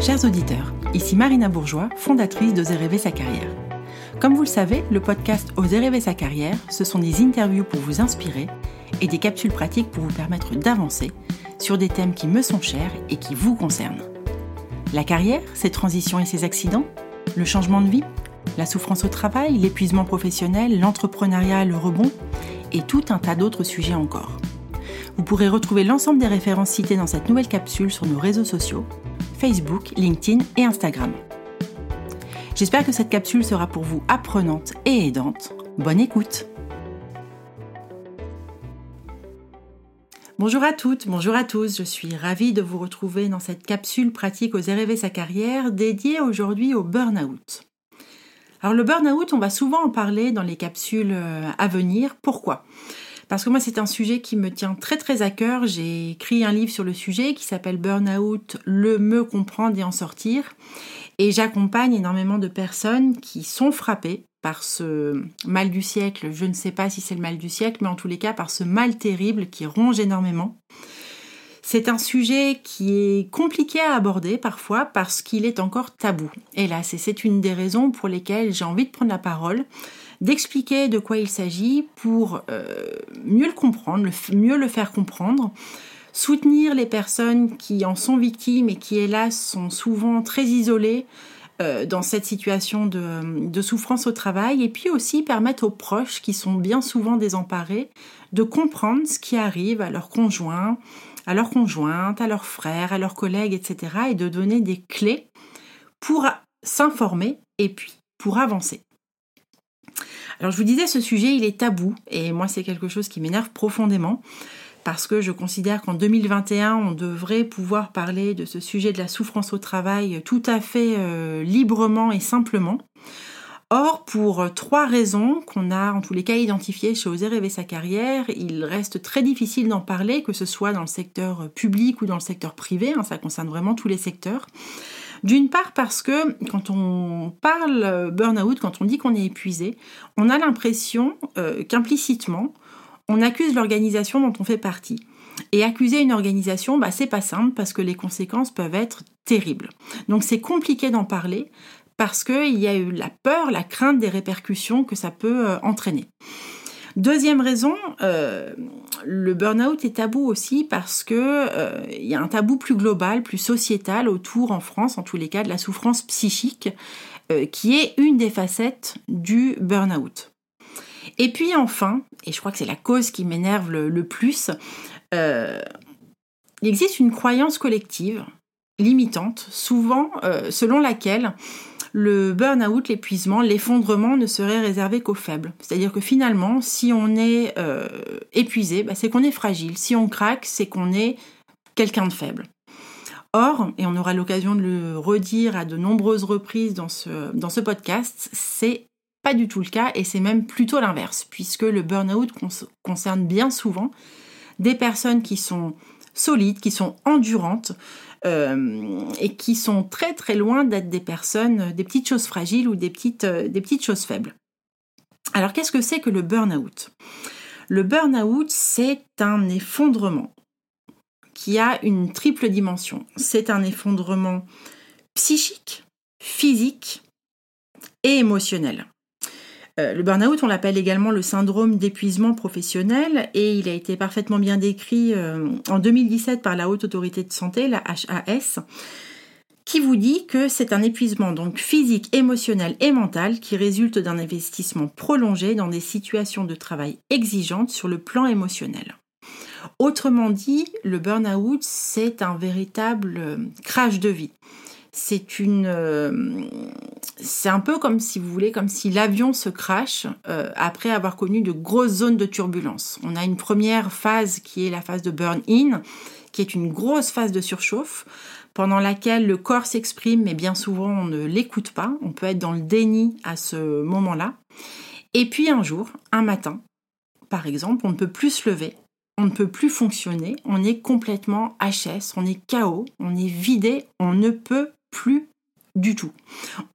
Chers auditeurs, ici Marina Bourgeois, fondatrice d'Oser rêver sa carrière. Comme vous le savez, le podcast Oser rêver sa carrière, ce sont des interviews pour vous inspirer et des capsules pratiques pour vous permettre d'avancer sur des thèmes qui me sont chers et qui vous concernent. La carrière, ses transitions et ses accidents, le changement de vie, la souffrance au travail, l'épuisement professionnel, l'entrepreneuriat, le rebond et tout un tas d'autres sujets encore. Vous pourrez retrouver l'ensemble des références citées dans cette nouvelle capsule sur nos réseaux sociaux Facebook, LinkedIn et Instagram. J'espère que cette capsule sera pour vous apprenante et aidante. Bonne écoute Bonjour à toutes, bonjour à tous, je suis ravie de vous retrouver dans cette capsule pratique aux rêver sa carrière dédiée aujourd'hui au burn-out. Alors le burn-out, on va souvent en parler dans les capsules euh, à venir. Pourquoi? Parce que moi, c'est un sujet qui me tient très très à cœur. J'ai écrit un livre sur le sujet qui s'appelle Burnout, le me comprendre et en sortir. Et j'accompagne énormément de personnes qui sont frappées par ce mal du siècle. Je ne sais pas si c'est le mal du siècle, mais en tous les cas par ce mal terrible qui ronge énormément. C'est un sujet qui est compliqué à aborder parfois parce qu'il est encore tabou. Hélas, et c'est une des raisons pour lesquelles j'ai envie de prendre la parole d'expliquer de quoi il s'agit pour euh, mieux le comprendre, mieux le faire comprendre, soutenir les personnes qui en sont victimes et qui hélas sont souvent très isolées euh, dans cette situation de, souffrance au travail, et puis aussi permettre aux proches qui sont bien souvent désemparés de comprendre ce qui arrive à leurs conjoints, à leurs conjointes, à leurs frères, à leurs collègues, etc., et de donner des clés pour s'informer et puis pour avancer. Alors je vous disais, ce sujet, il est tabou, et moi c'est quelque chose qui m'énerve profondément, parce que je considère qu'en 2021, on devrait pouvoir parler de ce sujet de la souffrance au travail tout à fait euh, librement et simplement. Or, pour trois raisons qu'on a en tous les cas identifiées chez Oser rêver sa carrière, il reste très difficile d'en parler, que ce soit dans le secteur public ou dans le secteur privé, hein, ça concerne vraiment tous les secteurs. D'une part parce que quand on parle burn-out, quand on dit qu'on est épuisé, on a l'impression euh, qu'implicitement, on accuse l'organisation dont on fait partie. Et accuser une organisation, bah, c'est pas simple parce que les conséquences peuvent être terribles. Donc c'est compliqué d'en parler parce qu'il y a eu la peur, la crainte des répercussions que ça peut euh, entraîner. Deuxième raison, euh, le burn-out est tabou aussi parce que euh, y a un tabou plus global, plus sociétal autour en France, en tous les cas, de la souffrance psychique, qui est une des facettes du burn-out. Et puis enfin, et je crois que c'est la cause qui m'énerve le, plus, il existe une croyance collective limitante, souvent selon laquelle le burn-out, l'épuisement, l'effondrement ne serait réservé qu'aux faibles. C'est-à-dire que finalement, si on est euh, épuisé, bah, c'est qu'on est fragile. Si on craque, c'est qu'on est quelqu'un de faible. Or, et on aura l'occasion de le redire à de nombreuses reprises dans ce, dans ce podcast, c'est pas du tout le cas et c'est même plutôt l'inverse, puisque le burn-out concerne bien souvent des personnes qui sont solides, qui sont endurantes, euh, et qui sont très très loin d'être des personnes, des petites choses fragiles ou des petites, euh, des petites choses faibles. Alors qu'est-ce que c'est que le burn-out? Le burn-out, c'est un effondrement qui a une triple dimension. C'est un effondrement psychique, physique et émotionnel. Euh, le burn-out, on l'appelle également le syndrome d'épuisement professionnel et il a été parfaitement bien décrit euh, en 2017 par la Haute Autorité de Santé, la HAS, qui vous dit que c'est un épuisement donc physique, émotionnel et mental qui résulte d'un investissement prolongé dans des situations de travail exigeantes sur le plan émotionnel. Autrement dit, le burn-out, c'est un véritable euh, crash de vie c'est une euh, c'est un peu comme si vous voulez comme si l'avion se crache euh, après avoir connu de grosses zones de turbulence. On a une première phase qui est la phase de burn in qui est une grosse phase de surchauffe pendant laquelle le corps s'exprime mais bien souvent on ne l'écoute pas, on peut être dans le déni à ce moment-là. Et puis un jour, un matin, par exemple, on ne peut plus se lever, on ne peut plus fonctionner, on est complètement HS, on est KO, on est vidé, on ne peut plus du tout.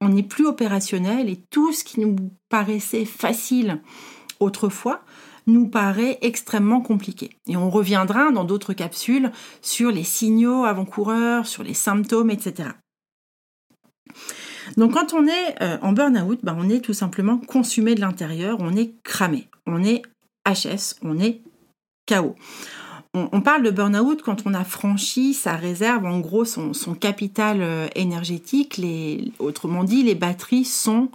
On n'est plus opérationnel et tout ce qui nous paraissait facile autrefois nous paraît extrêmement compliqué. Et on reviendra dans d'autres capsules sur les signaux avant-coureurs, sur les symptômes, etc. Donc quand on est euh, en burn-out, bah, on est tout simplement consumé de l'intérieur, on est cramé, on est HS, on est KO. On, parle de burn-out quand on a franchi sa réserve, en gros son, capital euh, énergétique, autrement dit les batteries sont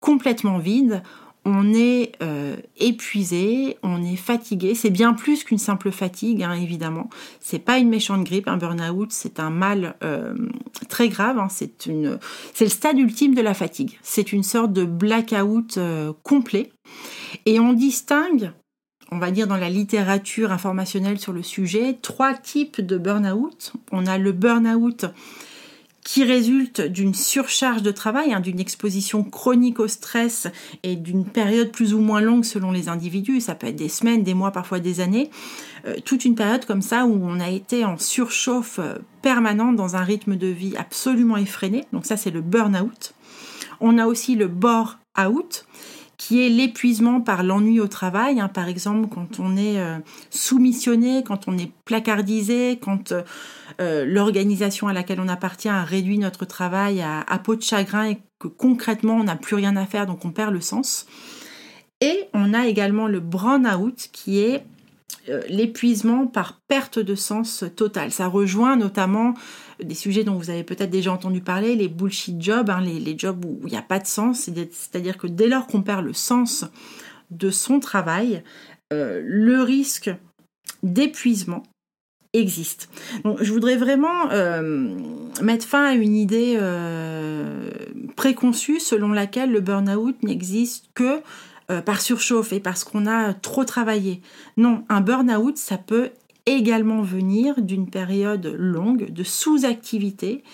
complètement vides, on est euh, épuisé, on est fatigué. C'est bien plus qu'une simple fatigue, hein, évidemment. C'est pas une méchante grippe, un burn-out, c'est un mal euh, très grave. Hein. C'est le stade ultime de la fatigue. C'est une sorte de blackout complet. Et on distingue, on va dire dans la littérature informationnelle sur le sujet, trois types de burn-out. On a le burn-out qui résulte d'une surcharge de travail, hein, d'une exposition chronique au stress et d'une période plus ou moins longue selon les individus, ça peut être des semaines, des mois, parfois des années, euh, toute une période comme ça où on a été en surchauffe euh, permanente dans un rythme de vie absolument effréné, donc ça c'est le burn-out. On a aussi le bore-out, qui est l'épuisement par l'ennui au travail. Hein. par exemple, quand on est euh, soumissionné, quand on est placardisé, quand euh, l'organisation à laquelle on appartient a réduit notre travail à, peau de chagrin et que concrètement on n'a plus rien à faire, donc on perd le sens. Et on a également le burn-out qui est euh, l'épuisement par perte de sens total. Ça rejoint notamment des sujets dont vous avez peut-être déjà entendu parler, les bullshit jobs, hein, les, jobs où il n'y a pas de sens. C'est-à-dire que dès lors qu'on perd le sens de son travail, euh, le risque d'épuisement existe. Donc, je voudrais vraiment euh, mettre fin à une idée euh, préconçue selon laquelle le burn-out n'existe que euh, par surchauffe et parce qu'on a trop travaillé. Non, un burn-out, ça peut également venir d'une période longue de sous-activité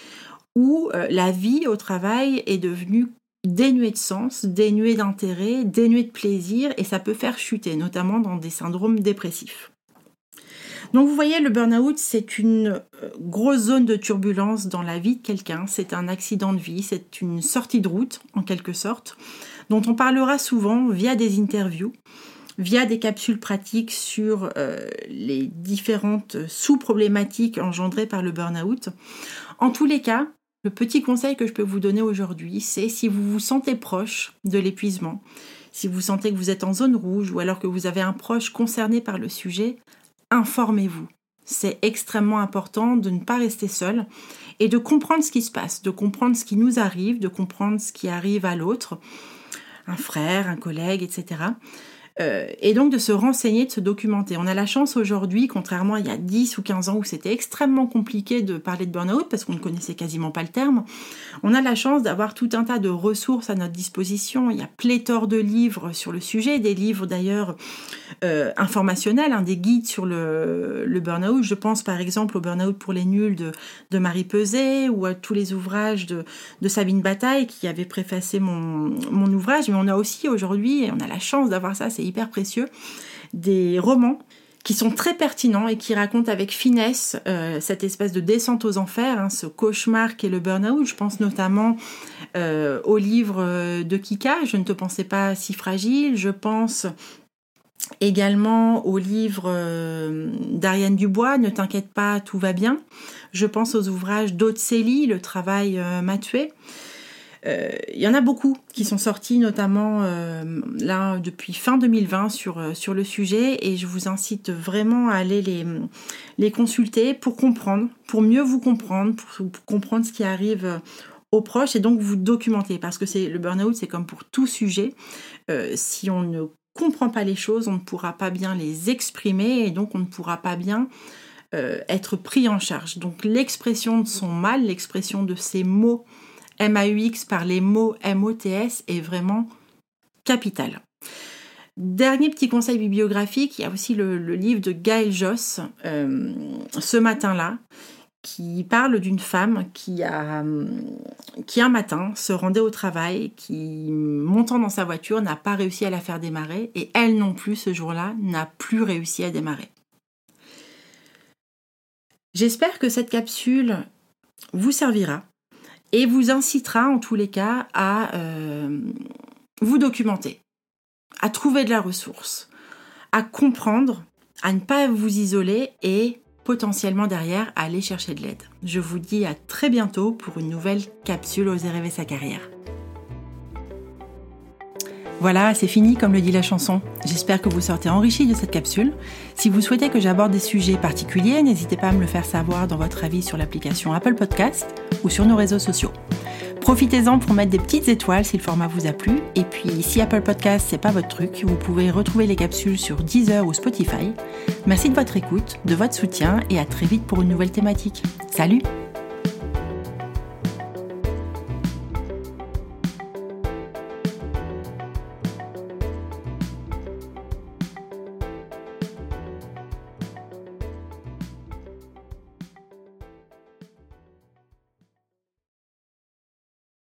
où la vie au travail est devenue dénuée de sens, dénuée d'intérêt, dénuée de plaisir et ça peut faire chuter, notamment dans des syndromes dépressifs. Donc vous voyez, le burn-out, c'est une euh, grosse zone de turbulence dans la vie de quelqu'un. C'est un accident de vie, c'est une sortie de route, en quelque sorte, dont on parlera souvent via des interviews via des capsules pratiques sur euh, les différentes sous-problématiques engendrées par le burn-out. En tous les cas, le petit conseil que je peux vous donner aujourd'hui, c'est si vous vous sentez proche de l'épuisement, si vous sentez que vous êtes en zone rouge ou alors que vous avez un proche concerné par le sujet, informez-vous. C'est extrêmement important de ne pas rester seul et de comprendre ce qui se passe, de comprendre ce qui nous arrive, de comprendre ce qui arrive à l'autre, un frère, un collègue, etc. Euh, et donc de se renseigner, de se documenter. On a la chance aujourd'hui, contrairement à il y a 10 ou 15 ans où c'était extrêmement compliqué de parler de burn-out parce qu'on ne connaissait quasiment pas le terme, on a la chance d'avoir tout un tas de ressources à notre disposition. Il y a pléthore de livres sur le sujet, des livres d'ailleurs euh, informationnels, hein, des guides sur le, le burn-out. Je pense par exemple au burn-out pour les nuls de, Marie Peset ou à tous les ouvrages de, Sabine Bataille qui avait préfacé mon, mon ouvrage. Mais on a aussi aujourd'hui, et on a la chance d'avoir ça, hyper précieux, des romans qui sont très pertinents et qui racontent avec finesse euh, cette espèce de descente aux enfers, hein, ce cauchemar qu'est le burn-out. Je pense notamment euh, au livre euh, de Kika, Je ne te pensais pas si fragile. Je pense également au livre d'Ariane Dubois, Ne t'inquiète pas, tout va bien. Je pense aux ouvrages d'Otsélie, Le travail m'a tué. Euh, il y en a beaucoup qui sont sortis, notamment euh, là depuis fin 2020 sur, euh, sur le sujet, et je vous incite vraiment à aller les, les consulter pour comprendre, pour mieux vous comprendre, pour, comprendre ce qui arrive aux proches et donc vous documenter parce que c'est le burn-out, c'est comme pour tout sujet. si on ne comprend pas les choses, on ne pourra pas bien les exprimer et donc on ne pourra pas bien être pris en charge. Donc l'expression de son mal, l'expression de ses mots MAUX par les mots MOTS est vraiment capital. Dernier petit conseil bibliographique, il y a aussi le, livre de Gaël Joss, euh, ce matin-là, qui parle d'une femme a, qui un matin se rendait au travail, qui montant dans sa voiture n'a pas réussi à la faire démarrer et elle non plus ce jour-là n'a plus réussi à démarrer. J'espère que cette capsule vous servira et vous incitera en tous les cas à euh, vous documenter, à trouver de la ressource, à comprendre, à ne pas vous isoler et potentiellement derrière aller chercher de l'aide. Je vous dis à très bientôt pour une nouvelle capsule Oser rêver sa carrière. Voilà, c'est fini comme le dit la chanson. J'espère que vous sortez enrichi de cette capsule. Si vous souhaitez que j'aborde des sujets particuliers, n'hésitez pas à me le faire savoir dans votre avis sur l'application Apple Podcast ou sur nos réseaux sociaux. Profitez-en pour mettre des petites étoiles si le format vous a plu. Et puis, si Apple Podcast, c'est pas votre truc, vous pouvez retrouver les capsules sur Deezer ou Spotify. Merci de votre écoute, de votre soutien et à très vite pour une nouvelle thématique. Salut!